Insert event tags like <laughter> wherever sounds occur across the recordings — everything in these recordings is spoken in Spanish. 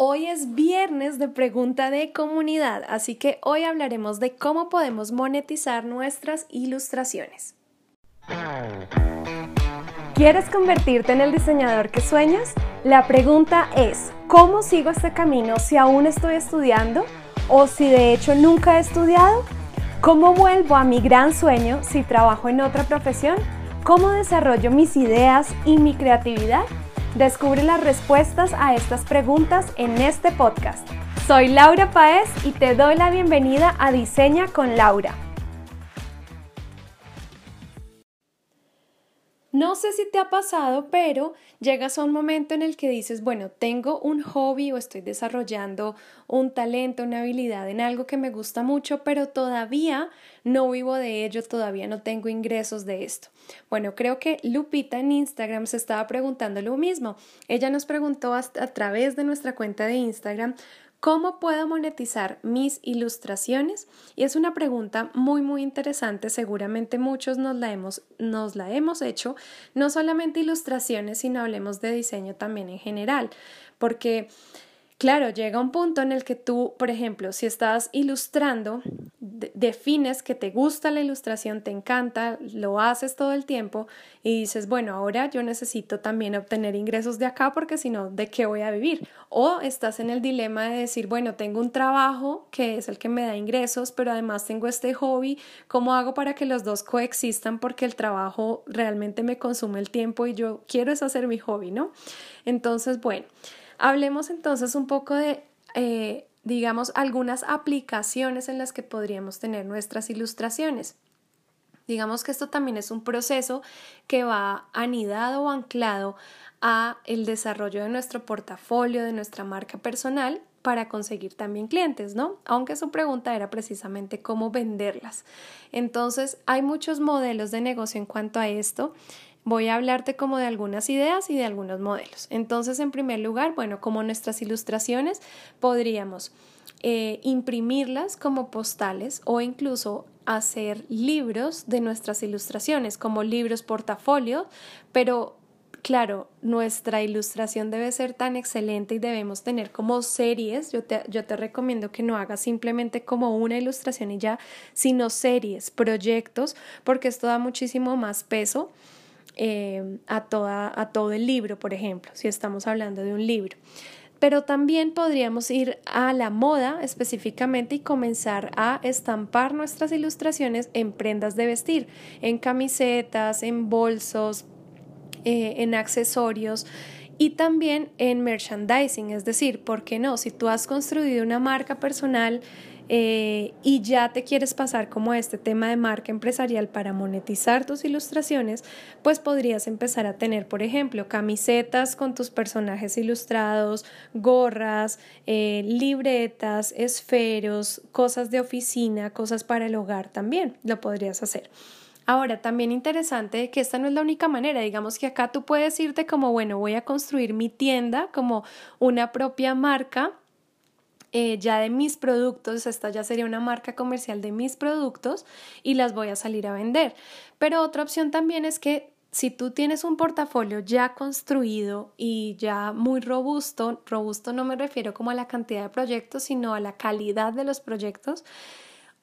Hoy es viernes de pregunta de comunidad, así que hoy hablaremos de cómo podemos monetizar nuestras ilustraciones. ¿Quieres convertirte en el diseñador que sueñas? La pregunta es, ¿cómo sigo este camino si aún estoy estudiando o si de hecho nunca he estudiado? ¿Cómo vuelvo a mi gran sueño si trabajo en otra profesión? ¿Cómo desarrollo mis ideas y mi creatividad? Descubre las respuestas a estas preguntas en este podcast. Soy Laura Paez y te doy la bienvenida a Diseña con Laura. Sé si te ha pasado, pero llegas a un momento en el que dices, bueno, tengo un hobby o estoy desarrollando un talento, una habilidad en algo que me gusta mucho, pero todavía no vivo de ello, todavía no tengo ingresos de esto. Bueno, creo que Lupita en Instagram se estaba preguntando lo mismo. Ella nos preguntó a, través de nuestra cuenta de Instagram ¿Cómo puedo monetizar mis ilustraciones? Y es una pregunta muy muy interesante, seguramente muchos nos la hemos, nos la hemos hecho, no solamente ilustraciones, sino hablemos de diseño también en general, porque Claro, llega un punto en el que tú, por ejemplo, si estás ilustrando, defines que te gusta la ilustración, te encanta, lo haces todo el tiempo y dices, bueno, ahora yo necesito también obtener ingresos de acá porque si no, ¿de qué voy a vivir? O estás en el dilema de decir, bueno, tengo un trabajo que es el que me da ingresos, pero además tengo este hobby, ¿cómo hago para que los dos coexistan? Porque el trabajo realmente me consume el tiempo y yo quiero es hacer mi hobby, ¿no? Entonces, bueno. Hablemos entonces un poco de, eh, digamos, algunas aplicaciones en las que podríamos tener nuestras ilustraciones. Digamos que esto también es un proceso que va anidado o anclado a el desarrollo de nuestro portafolio, de nuestra marca personal para conseguir también clientes, ¿no? Aunque su pregunta era precisamente cómo venderlas. Entonces, hay muchos modelos de negocio en cuanto a esto voy a hablarte como de algunas ideas y de algunos modelos. Entonces, en primer lugar, bueno, como nuestras ilustraciones, podríamos eh, imprimirlas como postales o incluso hacer libros de nuestras ilustraciones, como libros portafolio, pero claro, nuestra ilustración debe ser tan excelente y debemos tener como series. Yo te, yo te recomiendo que no hagas simplemente como una ilustración y ya, sino series, proyectos, porque esto da muchísimo más peso eh, a, toda, a todo el libro, por ejemplo, si estamos hablando de un libro. Pero también podríamos ir a la moda específicamente y comenzar a estampar nuestras ilustraciones en prendas de vestir, en camisetas, en bolsos, eh, en accesorios y también en merchandising, es decir, ¿por qué no? Si tú has construido una marca personal, eh, y ya te quieres pasar como este tema de marca empresarial para monetizar tus ilustraciones, pues podrías empezar a tener, por ejemplo, camisetas con tus personajes ilustrados, gorras, eh, libretas, esferos, cosas de oficina, cosas para el hogar también, lo podrías hacer. Ahora, también interesante que esta no es la única manera, digamos que acá tú puedes irte como, bueno, voy a construir mi tienda como una propia marca eh, ya de mis productos, esta ya sería una marca comercial de mis productos y las voy a salir a vender. Pero otra opción también es que si tú tienes un portafolio ya construido y ya muy robusto, robusto no me refiero como a la cantidad de proyectos, sino a la calidad de los proyectos,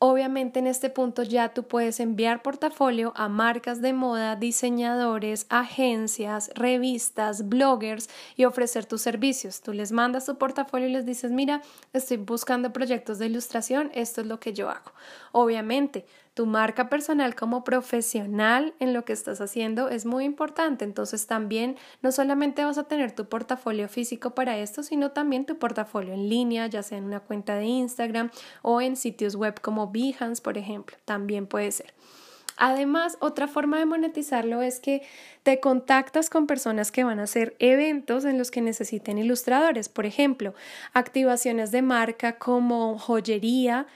Obviamente en este punto ya tú puedes enviar portafolio a marcas de moda, diseñadores, agencias, revistas, bloggers y ofrecer tus servicios. Tú les mandas tu portafolio y les dices, mira, estoy buscando proyectos de ilustración, esto es lo que yo hago. Obviamente, tu marca personal como profesional en lo que estás haciendo es muy importante. Entonces también no solamente vas a tener tu portafolio físico para esto, sino también tu portafolio en línea, ya sea en una cuenta de Instagram o en sitios web como Behance, por ejemplo. También puede ser. Además, otra forma de monetizarlo es que te contactas con personas que van a hacer eventos en los que necesiten ilustradores. Por ejemplo, activaciones de marca como joyería,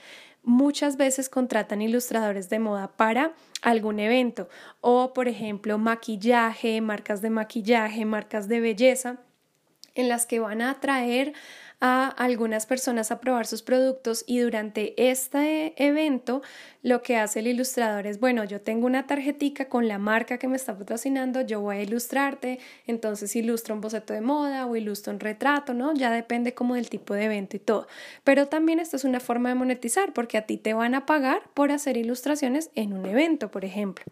muchas veces contratan ilustradores de moda para algún evento o, por ejemplo, maquillaje, marcas de maquillaje, marcas de belleza. En las que van a atraer a algunas personas a probar sus productos y durante este evento lo que hace el ilustrador es, bueno, yo tengo una tarjetica con la marca que me está patrocinando, yo voy a ilustrarte, entonces ilustro un boceto de moda o ilustro un retrato, ¿no? Ya depende como del tipo de evento y todo. Pero también esto es una forma de monetizar porque a ti te van a pagar por hacer ilustraciones en un evento, por ejemplo.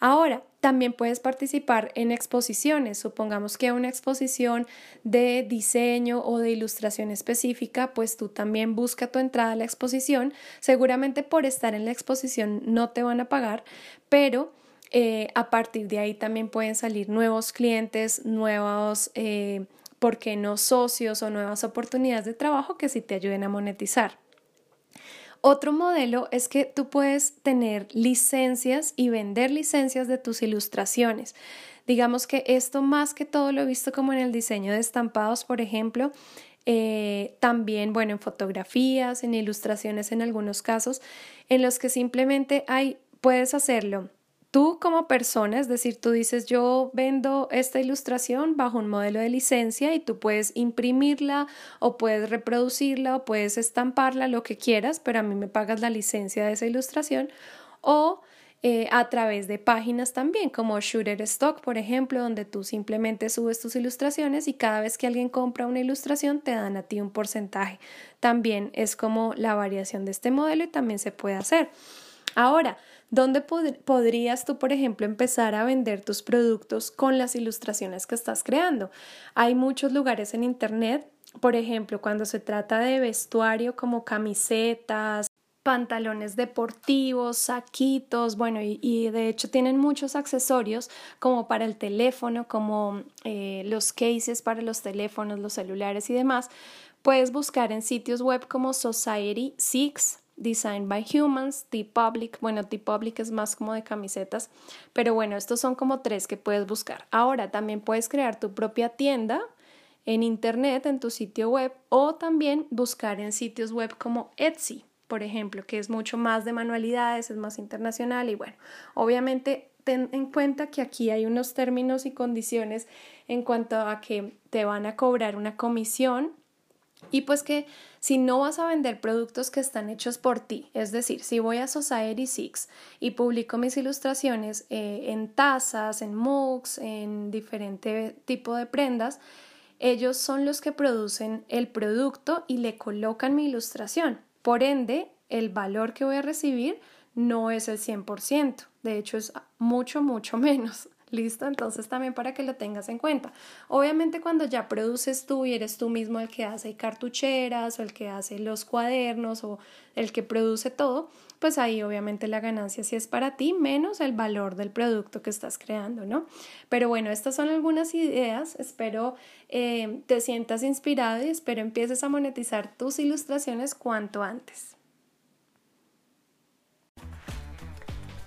Ahora, también puedes participar en exposiciones. Supongamos que una exposición de diseño o de ilustración específica, pues tú también busca tu entrada a la exposición. Seguramente por estar en la exposición no te van a pagar, pero eh, a partir de ahí también pueden salir nuevos clientes, nuevos, eh, ¿por qué no socios o nuevas oportunidades de trabajo que sí te ayuden a monetizar? Otro modelo es que tú puedes tener licencias y vender licencias de tus ilustraciones. Digamos que esto más que todo lo he visto como en el diseño de estampados, por ejemplo, eh, también, bueno, en fotografías, en ilustraciones en algunos casos, en los que simplemente hay, puedes hacerlo Tú como persona, es decir, tú dices yo vendo esta ilustración bajo un modelo de licencia y tú puedes imprimirla o puedes reproducirla o puedes estamparla, lo que quieras, pero a mí me pagas la licencia de esa ilustración o eh, a través de páginas también como Shooter Stock, por ejemplo, donde tú simplemente subes tus ilustraciones y cada vez que alguien compra una ilustración te dan a ti un porcentaje. También es como la variación de este modelo y también se puede hacer. Ahora, ¿Dónde podrías tú, por ejemplo, empezar a vender tus productos con las ilustraciones que estás creando? Hay muchos lugares en Internet, por ejemplo, cuando se trata de vestuario como camisetas, pantalones deportivos, saquitos, bueno, y, de hecho tienen muchos accesorios como para el teléfono, como eh, los cases para los teléfonos, los celulares y demás. Puedes buscar en sitios web como Society Six, Designed by Humans, T-Public, bueno, T-Public es más como de camisetas, pero bueno, estos son como tres que puedes buscar. Ahora también puedes crear tu propia tienda en internet, en tu sitio web, o también buscar en sitios web como Etsy, por ejemplo, que es mucho más de manualidades, es más internacional y bueno, obviamente ten en cuenta que aquí hay unos términos y condiciones en cuanto a que te van a cobrar una comisión y pues que si no vas a vender productos que están hechos por ti, es decir, si voy a Society Six y publico mis ilustraciones eh, en tazas, en mugs, en diferente tipo de prendas, ellos son los que producen el producto y le colocan mi ilustración. Por ende, el valor que voy a recibir no es el 100%, de hecho es mucho, mucho <laughs> menos. ¿Listo? Entonces también para que lo tengas en cuenta. Obviamente cuando ya produces tú y eres tú mismo el que hace cartucheras o el que hace los cuadernos o el que produce todo, pues ahí obviamente la ganancia sí es para ti menos el valor del producto que estás creando, ¿no? Pero bueno, estas son algunas ideas. Espero eh, te sientas inspirado y espero empieces a monetizar tus ilustraciones cuanto antes.